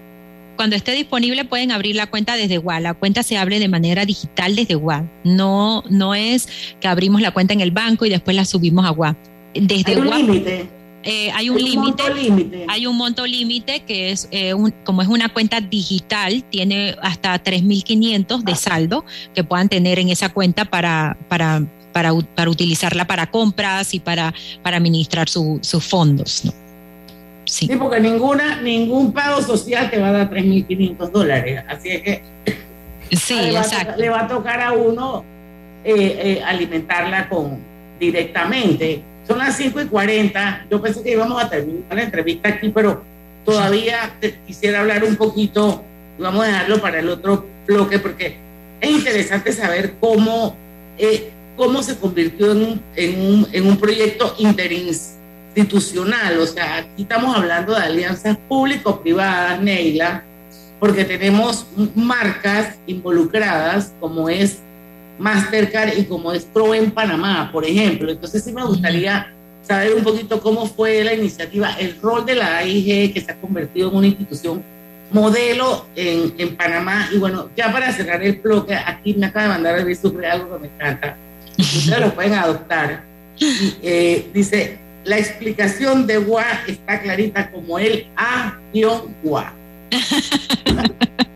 cuando esté disponible, pueden abrir la cuenta desde WA. La cuenta se abre de manera digital desde WA. No, no es que abrimos la cuenta en el banco y después la subimos a WA. Desde
Hay un límite.
eh, hay un límite.
monto límite.
Hay un monto límite que es, eh, un- como es una cuenta digital, tiene hasta 3.500 de saldo que puedan tener en esa cuenta para, para, para utilizarla para compras y para, para administrar su- sus fondos. ¿no?
Sí. porque ninguna, ningún pago social te va a dar 3.500 dólares. Así es que
Sí,
le, va a
exacto.
tocar, le va a tocar a uno eh, eh, alimentarla con directamente. Son las 5 y 40. Yo pensé que íbamos a terminar la entrevista aquí, pero todavía te- quisiera hablar un poquito. Vamos a dejarlo para el otro bloque porque es interesante saber cómo, eh, cómo se convirtió en un, en un, en un proyecto interinstitucional. O sea, aquí estamos hablando de alianzas público-privadas, Neila, porque tenemos marcas involucradas como es Mastercard y como es Pro en Panamá, por ejemplo. Entonces sí me gustaría saber un poquito cómo fue la iniciativa, el rol de la AIG que se ha convertido en una institución modelo en, en Panamá. Y bueno, ya para cerrar el bloque, aquí me acaba de mandar el Sucre algo que me encanta. Ustedes lo pueden adoptar. Y, eh, dice, la explicación de WA está clarita como el A-WA.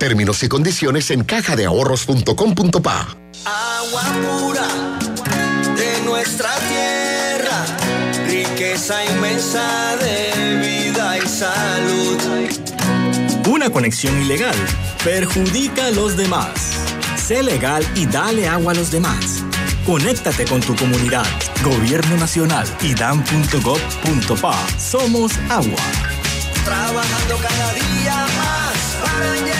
Términos y condiciones en cajadeahorros.com.pa.
Agua pura de nuestra tierra, riqueza inmensa de vida y salud.
Una conexión ilegal perjudica a los demás. Sé legal y dale agua a los demás. Conéctate con tu comunidad. Gobierno Nacional y dan.gov.pa. Somos agua.
Trabajando cada día más para llegar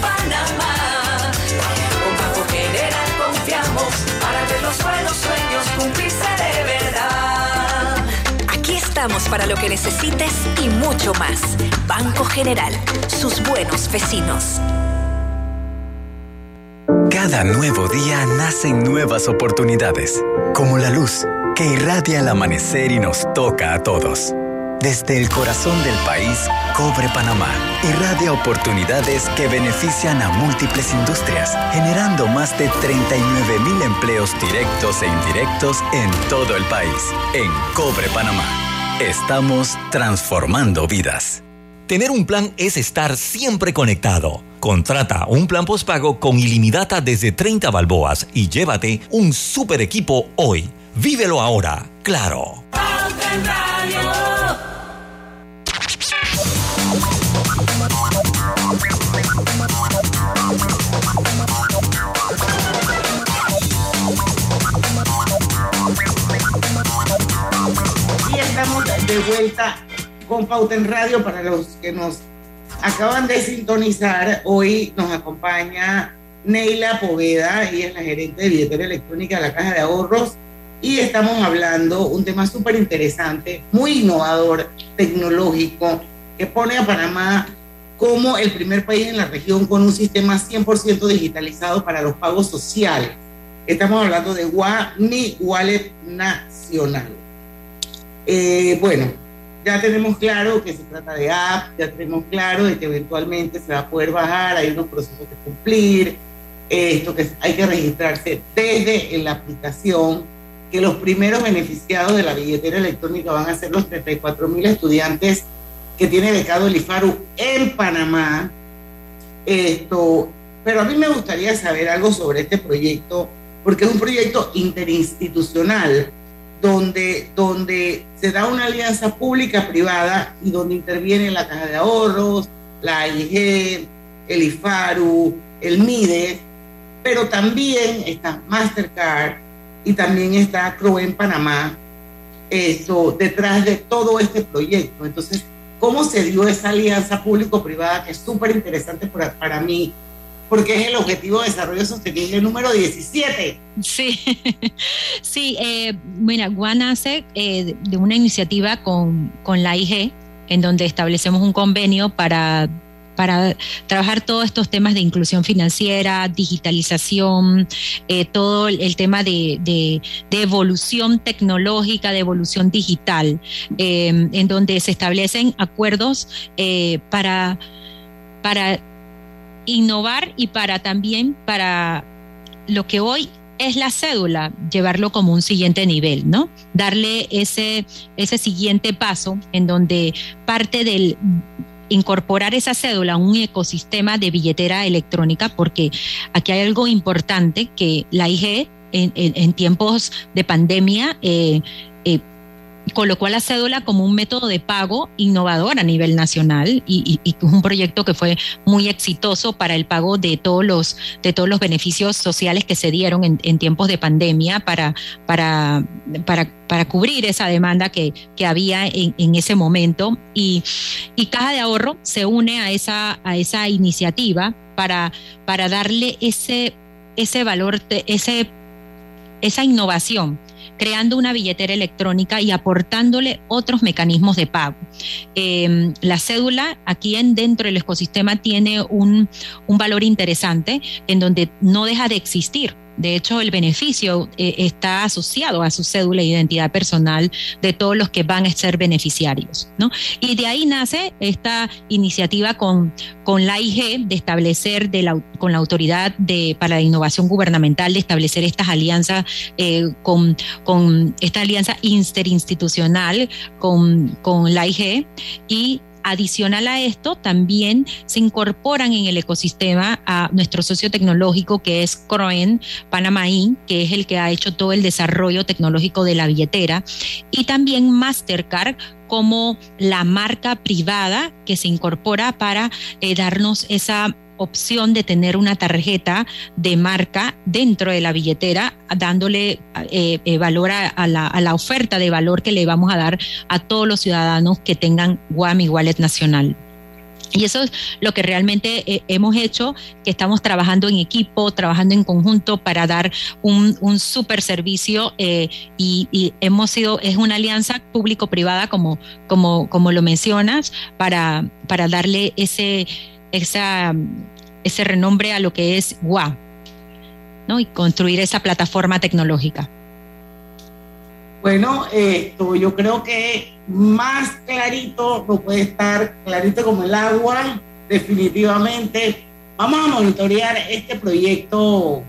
para
lo que necesites y mucho más. Banco General, sus buenos vecinos.
Cada nuevo día nacen nuevas oportunidades, como la luz que irradia el amanecer y nos toca a todos. Desde el corazón del país, Cobre Panamá irradia oportunidades que benefician a múltiples industrias, generando más de 39 mil empleos directos e indirectos en todo el país. En Cobre Panamá, estamos transformando vidas.
Tener un plan es estar siempre conectado. Contrata un plan postpago con ilimitada desde 30 balboas y llévate un super equipo hoy. Vívelo ahora, claro.
Vuelta con Pauta en Radio para los que nos acaban de sintonizar. Hoy nos acompaña Neila Poveda, ella es la gerente de billetera electrónica de la Caja de Ahorros y estamos hablando un tema súper interesante, muy innovador, tecnológico, que pone a Panamá como el primer país en la región con un sistema 100% digitalizado para los pagos sociales. Estamos hablando de Mi Wallet Nacional. Eh, bueno, ya tenemos claro que se trata de app, ya tenemos claro de que eventualmente se va a poder bajar, hay unos procesos que cumplir, esto que hay que registrarse desde la aplicación, que los primeros beneficiados de la billetera electrónica van a ser los 34 mil estudiantes que tiene becado el IFARU en Panamá. Esto, pero a mí me gustaría saber algo sobre este proyecto, porque es un proyecto interinstitucional donde, donde se da una alianza pública-privada y donde interviene la Caja de Ahorros, la AIG, el IFARU, el MIDE, pero también está Mastercard y también está CRO en Panamá, esto, detrás de todo este proyecto. Entonces, ¿cómo se dio esa alianza público-privada que es súper interesante para, para mí? Porque es el objetivo de desarrollo sostenible número 17.
Sí, sí, eh, mira, Guan nace eh, de una iniciativa con, con la IG, en donde establecemos un convenio para para trabajar todos estos temas de inclusión financiera, digitalización, eh, todo el tema de, de, evolución tecnológica, de evolución digital, eh, en donde se establecen acuerdos eh, para, para innovar y para también para lo que hoy es la cédula, llevarlo como un siguiente nivel, ¿no? Darle ese, ese siguiente paso en donde parte del incorporar esa cédula a un ecosistema de billetera electrónica, porque aquí hay algo importante que la IG en, en, tiempos de pandemia eh, colocó a la cédula como un método de pago innovador a nivel nacional y, un proyecto que fue muy exitoso para el pago de todos los, de todos los beneficios sociales que se dieron en, tiempos de pandemia para, para, para, cubrir esa demanda que, que había en, en, ese momento. Y, y Caja de Ahorro se une a esa, a esa iniciativa para, para darle ese, ese valor, ese, esa innovación creando una billetera electrónica y aportándole otros mecanismos de pago. Eh, la cédula aquí en, dentro del ecosistema tiene un, un valor interesante en donde no deja de existir de hecho, el beneficio eh, está asociado a su cédula de identidad personal de todos los que van a ser beneficiarios. ¿no? Y de ahí nace esta iniciativa con, con la IG de establecer, con la Autoridad de, para la Innovación Gubernamental, de establecer estas alianzas, eh, con, con esta alianza interinstitucional con, con la IG y Adicional a esto, también se incorporan en el ecosistema a nuestro socio tecnológico que es Croen Panamaín, que es el que ha hecho todo el desarrollo tecnológico de la billetera, y también Mastercard como la marca privada que se incorpora para eh, darnos esa opción de tener una tarjeta de marca dentro de la billetera, dándole eh, eh, valor a, la, a, la, oferta de valor que le vamos a dar a todos los ciudadanos que tengan Guam y Wallet Nacional. Y eso es lo que realmente eh, hemos hecho, que estamos trabajando en equipo, trabajando en conjunto para dar un, un super servicio y, y, hemos sido, es una alianza público-privada como, como, como lo mencionas, para, para darle ese, esa, ese renombre a lo que es WA, ¿no? Y construir esa plataforma tecnológica.
Bueno, esto yo creo que más clarito no puede estar, clarito como el agua, definitivamente. Vamos a monitorear este proyecto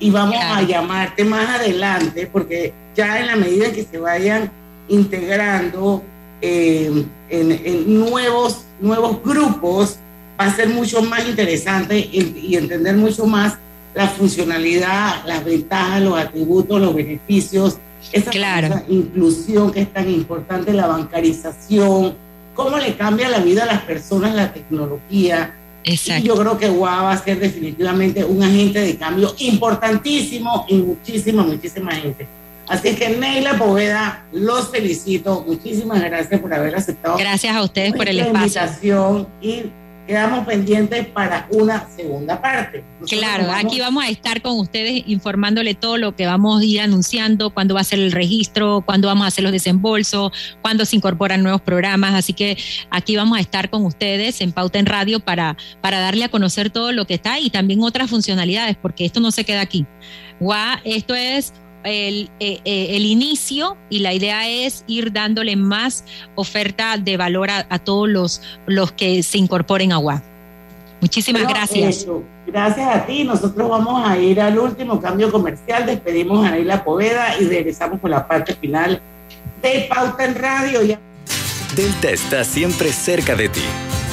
y vamos a llamarte más adelante, porque ya en la medida que se vayan integrando eh, en, en, nuevos, nuevos grupos, va a ser mucho más interesante y, entender mucho más la funcionalidad, las ventajas, los atributos, los beneficios esa
claro.
inclusión que es tan importante, la bancarización, cómo le cambia la vida a las personas la tecnología.
Exacto.
Y yo creo que WA va a ser definitivamente un agente de cambio importantísimo y muchísima, muchísima gente. Así que Neila Poveda, los felicito. Muchísimas gracias por haber aceptado.
Gracias a ustedes por el espacio.
Y quedamos pendientes para una segunda parte.
Nosotros claro, vamos... aquí vamos a estar con ustedes informándole todo lo que vamos a ir anunciando, cuándo va a ser el registro, cuándo vamos a hacer los desembolsos, cuándo se incorporan nuevos programas. Así que aquí vamos a estar con ustedes en Pauta en Radio para, para darle a conocer todo lo que está y también otras funcionalidades, porque esto no se queda aquí. Gua, esto es el, eh, el, inicio y la idea es ir dándole más oferta de valor a, a todos los, los que se incorporen a WA. Muchísimas
bueno,
gracias.
Eso. Gracias a ti. Nosotros vamos a ir al último cambio comercial. Despedimos a Neila Poveda y regresamos con la parte final de Pauta en Radio.
Delta está siempre cerca de ti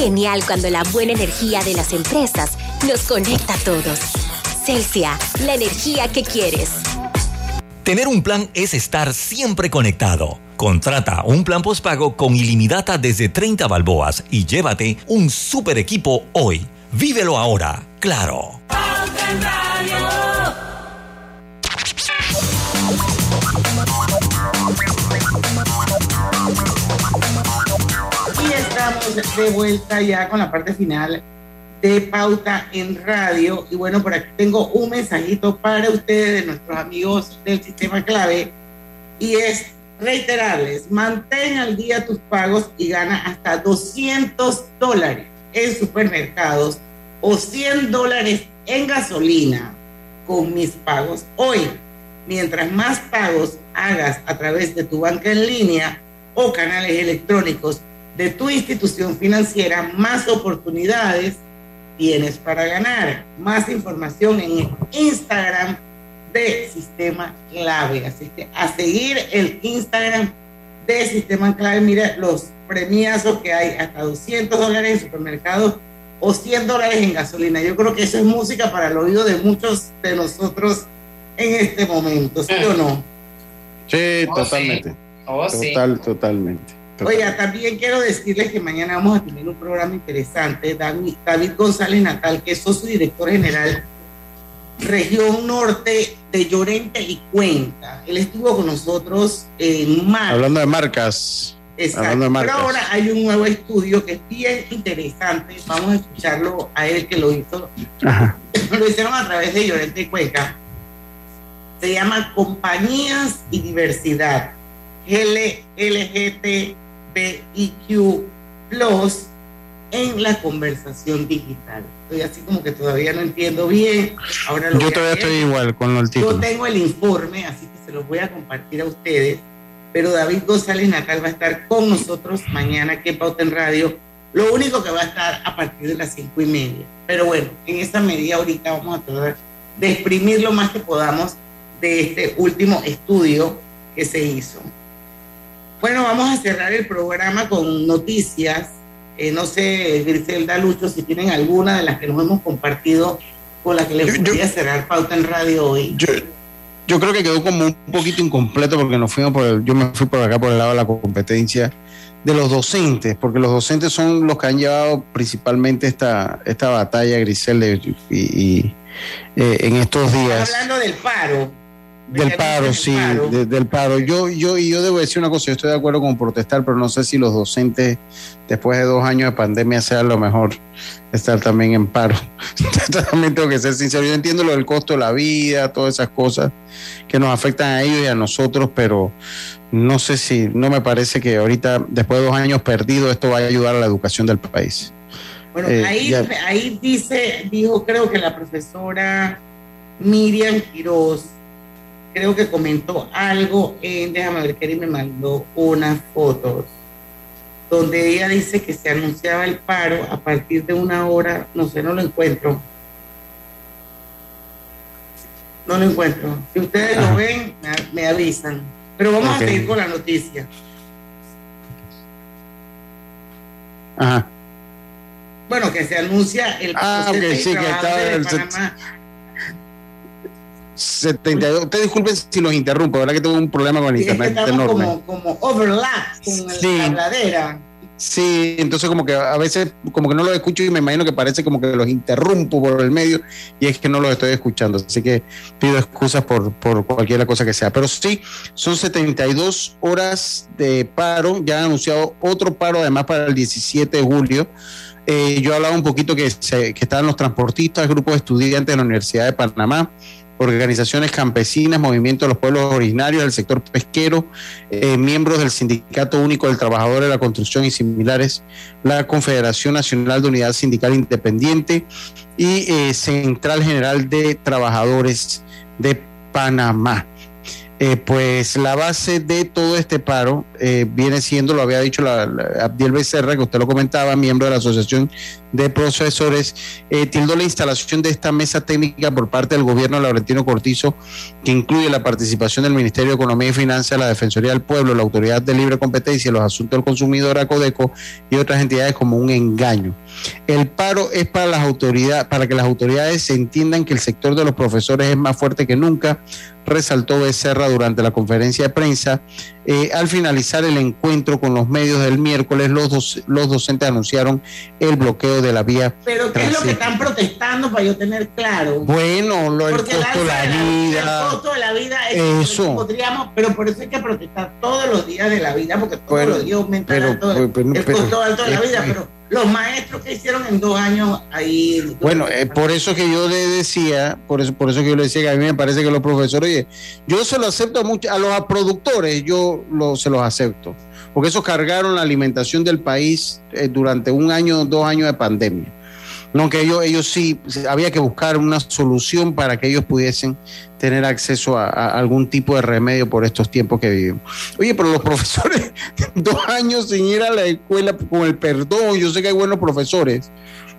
Genial cuando la buena energía de las empresas nos conecta a todos. Celsia, la energía que quieres.
Tener un plan es estar siempre conectado. Contrata un plan postpago con ilimitada desde 30 balboas y llévate un super equipo hoy. Vívelo ahora, claro.
De vuelta ya con la parte final de Pauta en Radio. Y bueno, por aquí tengo un mensajito para ustedes, de nuestros amigos del sistema clave, y es reiterarles, mantén al día tus pagos y gana hasta 200 dólares en supermercados o 100 dólares en gasolina con mis pagos hoy. Mientras más pagos hagas a través de tu banca en línea o canales electrónicos de tu institución financiera, más oportunidades tienes para ganar. Más información en el Instagram de Sistema Clave. Así que a seguir el Instagram de Sistema Clave, mira los premiazos que hay, hasta 200 dólares en supermercados o 100 dólares en gasolina. Yo creo que eso es música para el oído de muchos de nosotros en este momento, ¿sí o no?
Sí,
Oh,
totalmente.
sí. Oh, sí.
Total, totalmente.
Oiga, también quiero decirles que mañana vamos a tener un programa interesante. David, David González Natal, que es socio director general región norte de Llorente y Cuenca. Él estuvo con nosotros en marzo.
Hablando de marcas.
Exacto.
Hablando de
Pero ahora hay un nuevo estudio que es bien interesante. Vamos a escucharlo a él que lo hizo.
Ajá.
Lo hicieron a través de Llorente y Cuenca. Se llama Compañías y Diversidad. LGTBIQ Plus en la conversación digital. Estoy así como que todavía no entiendo bien. Ahora lo
Yo todavía estoy igual con el
Yo
título.
tengo el informe, así que se los voy a compartir a ustedes. Pero David González Natal va a estar con nosotros mañana aquí en Pauta en Radio. Lo único que va a estar a partir de las cinco y media. Pero bueno, en esa medida ahorita vamos a tratar de exprimir lo más que podamos de este último estudio que se hizo. Bueno, vamos a cerrar el programa con noticias. Eh, no sé, Griselda Lucho, si tienen alguna de las que nos hemos compartido con la que les gustaría cerrar Pauta en Radio hoy.
Yo, yo creo que quedó como un poquito incompleto porque nos fuimos por el, yo me fui por acá por el lado de la competencia de los docentes, porque los docentes son los que han llevado principalmente esta, esta batalla, Griselda, y, y, eh, en estos días.
Hablando del paro.
Del paro, sí, de- del paro. Yo, yo, y yo debo decir una cosa, yo estoy de acuerdo con protestar, pero no sé si los docentes, después de dos años de pandemia, sea lo mejor estar también en paro. también tengo que ser sincero. Yo entiendo lo del costo de la vida, todas esas cosas que nos afectan a ellos y a nosotros, pero no sé si, no me parece que ahorita, después de dos años perdidos, esto vaya a ayudar a la educación del país.
Bueno,
Eh,
ahí, ahí dice, dijo, creo que la profesora Miriam Quiroz, creo que comentó algo en, déjame ver, que me mandó unas fotos, donde ella dice que se anunciaba el paro a partir de una hora, no sé, no lo encuentro. No lo encuentro. Si ustedes lo ven, me, me avisan. Pero vamos a seguir con la noticia.
Ajá.
Bueno, que se anuncia el
Ah, ok,
proceso de
sí, que
trabajadores
estaba
de
el
Panamá.
72. Ustedes disculpen si los interrumpo, ¿verdad que tengo un problema con el
Sí, es que
internet enorme?
como, como overlap con
Sí.
la habladera.
Sí, entonces como que a veces como que no los escucho y me imagino que parece como que los interrumpo por el medio y es que no los estoy escuchando. Así que pido excusas por, por cualquier cosa que sea. Pero sí, son 72 horas de paro. Ya han anunciado otro paro además para el 17 de julio. Eh, yo hablaba un poquito que, se- que estaban los transportistas, grupos de estudiantes de la Universidad de Panamá, organizaciones campesinas, movimientos de los pueblos originarios del sector pesquero, eh, miembros del Sindicato Único del Trabajador de la Construcción y similares, la Confederación Nacional de Unidad Sindical Independiente y eh, Central General de Trabajadores de Panamá. Eh, pues la base de todo este paro viene siendo, lo había dicho la- Abdiel Becerra, que usted lo comentaba, miembro de la Asociación de Profesores, eh, tildó la instalación de esta mesa técnica por parte del gobierno de Laurentino Cortizo, que incluye la participación del Ministerio de Economía y Finanzas, la Defensoría del Pueblo, la Autoridad de Libre Competencia los Asuntos del Consumidor, ACODECO, y otras entidades como un engaño. El paro es para las autoridades, para que las autoridades entiendan que el sector de los profesores es más fuerte que nunca, resaltó Becerra durante la conferencia de prensa. Eh, al finalizar el encuentro con los medios del miércoles, los, doc- los docentes anunciaron el bloqueo de la vía.
Pero ¿qué es lo que están protestando para yo tener claro?
Bueno, lo, el
Porque
costo de la vida.
El costo de la vida es
Eso.
que podríamos, pero por eso hay que protestar todos los días de la vida, porque todos los días aumenta
pero- pero-
el costo alto de la vida, pero los maestros que hicieron en dos años ahí.
Bueno, eh, por eso que yo le decía, por eso, por eso que yo le decía que a mí me parece que los profesores, oye, yo se lo acepto a muchos, a los productores, yo lo, se los acepto, porque esos cargaron la alimentación del país eh, durante un año, dos años de pandemia. No, que ellos, ellos sí, había que buscar una solución para que ellos pudiesen tener acceso a, algún tipo de remedio por estos tiempos que vivimos. Oye, pero los profesores, dos años sin ir a la escuela, con el perdón, yo sé que hay buenos profesores,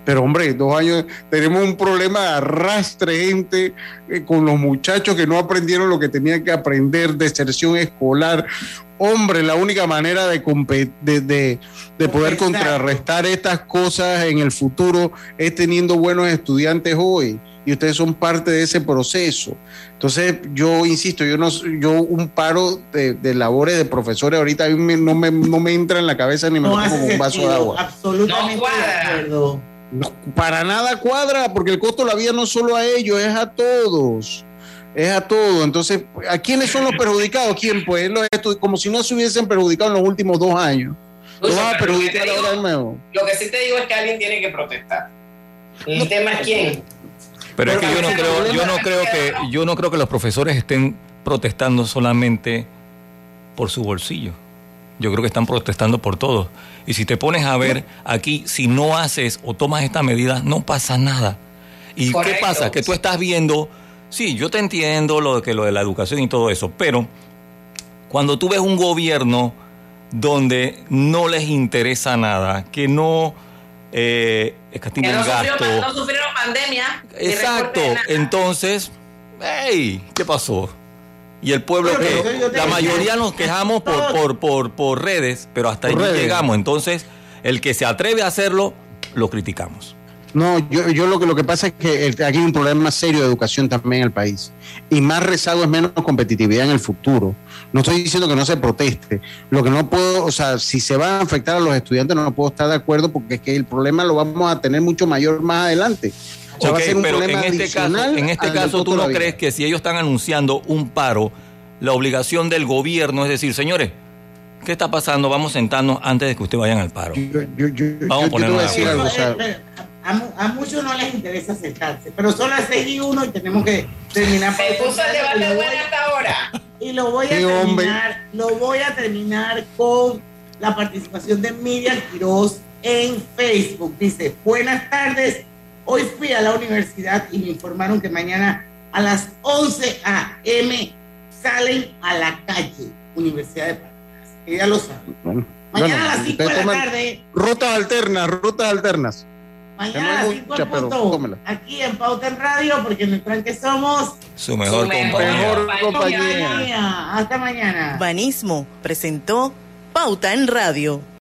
pero hombre, dos años, tenemos un problema de arrastre, gente, eh, con los muchachos que no aprendieron lo que tenían que aprender, deserción escolar. Hombre, la única manera de, de, de- de poder
Exacto.
contrarrestar estas cosas en el futuro es teniendo buenos estudiantes hoy. Y ustedes son parte de ese proceso. Entonces, yo insisto, yo no yo un paro de, de labores de profesores ahorita a mí me- no, me, no me entra en la cabeza ni me
No
lo con un vaso de agua.
absolutamente de acuerdo.
No, para nada cuadra, porque el costo de la vida no es solo a ellos, es a todos. Es a todos. Entonces, ¿a quiénes son los perjudicados? ¿Quién? Pues los como si no se hubiesen perjudicado en los últimos dos años. ¿Lo
Lucho,
vas a
pero lo que
perjudicar
te digo-
ahora de nuevo?
Lo que sí te digo es que alguien tiene que protestar. El tema es quién.
Pero es que yo no creo, yo no creo que, yo no creo que los profesores estén protestando solamente por su bolsillo. Yo creo que están protestando por todo. Y si te pones a ver aquí, si no haces o tomas esta medida, no pasa nada. ¿Y qué
Correcto.
pasa? Que tú estás viendo, sí, yo te entiendo lo de que lo de la educación y todo eso, pero cuando tú ves un gobierno donde no les interesa nada, que no eh,
Que
escatiman
no, sufrió-
gasto,
no sufrieron pandemia.
Exacto. Entonces, hey, ¿qué pasó? Y el pueblo
Pero
que la mayoría nos quejamos por, por, por, por redes, pero hasta ahí
Por
no
redes.
llegamos. Entonces, el que se atreve a hacerlo, lo criticamos.
No, yo, yo lo que lo que pasa es que el- aquí hay un problema serio de educación también en el país. Y más rezago es menos competitividad en el futuro. No estoy diciendo que no se proteste. Lo que no puedo, o sea, si se va a afectar a los estudiantes, no puedo estar de acuerdo porque es que el problema lo vamos a tener mucho mayor más adelante. O sea, va a ser un
pero en
problema
este caso, en este caso tú no
vida.
crees que si ellos están anunciando un paro, la obligación del gobierno es decir, señores, ¿qué está pasando? Vamos a sentarnos antes de que ustedes vayan al paro.
Yo- yo- yo-
Vamos a
yo te
ponernos
voy a
de
decir
acuerdo.
algo, o sea,
Eh, eh, a, a muchos no les interesa sentarse, pero son las 6 y 1 y tenemos que terminar.
Se puso el
Y
debate
lo voy-
bueno hasta ahora.
Y lo voy a
Qué hombre.
terminar, lo voy a terminar con la participación de Miriam Quiroz en Facebook. Dice, buenas tardes, hoy fui a la universidad y me informaron que mañana a las 11 a.m. salen a la calle, Universidad de Paraná. Ella lo sabe.
bueno,
Mañana
bueno,
a las 5 de la tarde,
Rutas alternas, rutas alternas.
Mañana
no
las
hay
5 en
mucha, pero tómela.
aquí en Pauta en Radio, porque en el tranque somos
Su mejor
Su mejor
compañía.
Mejor compañía.
compañía. Hasta mañana.
Banismo presentó Pauta en Radio.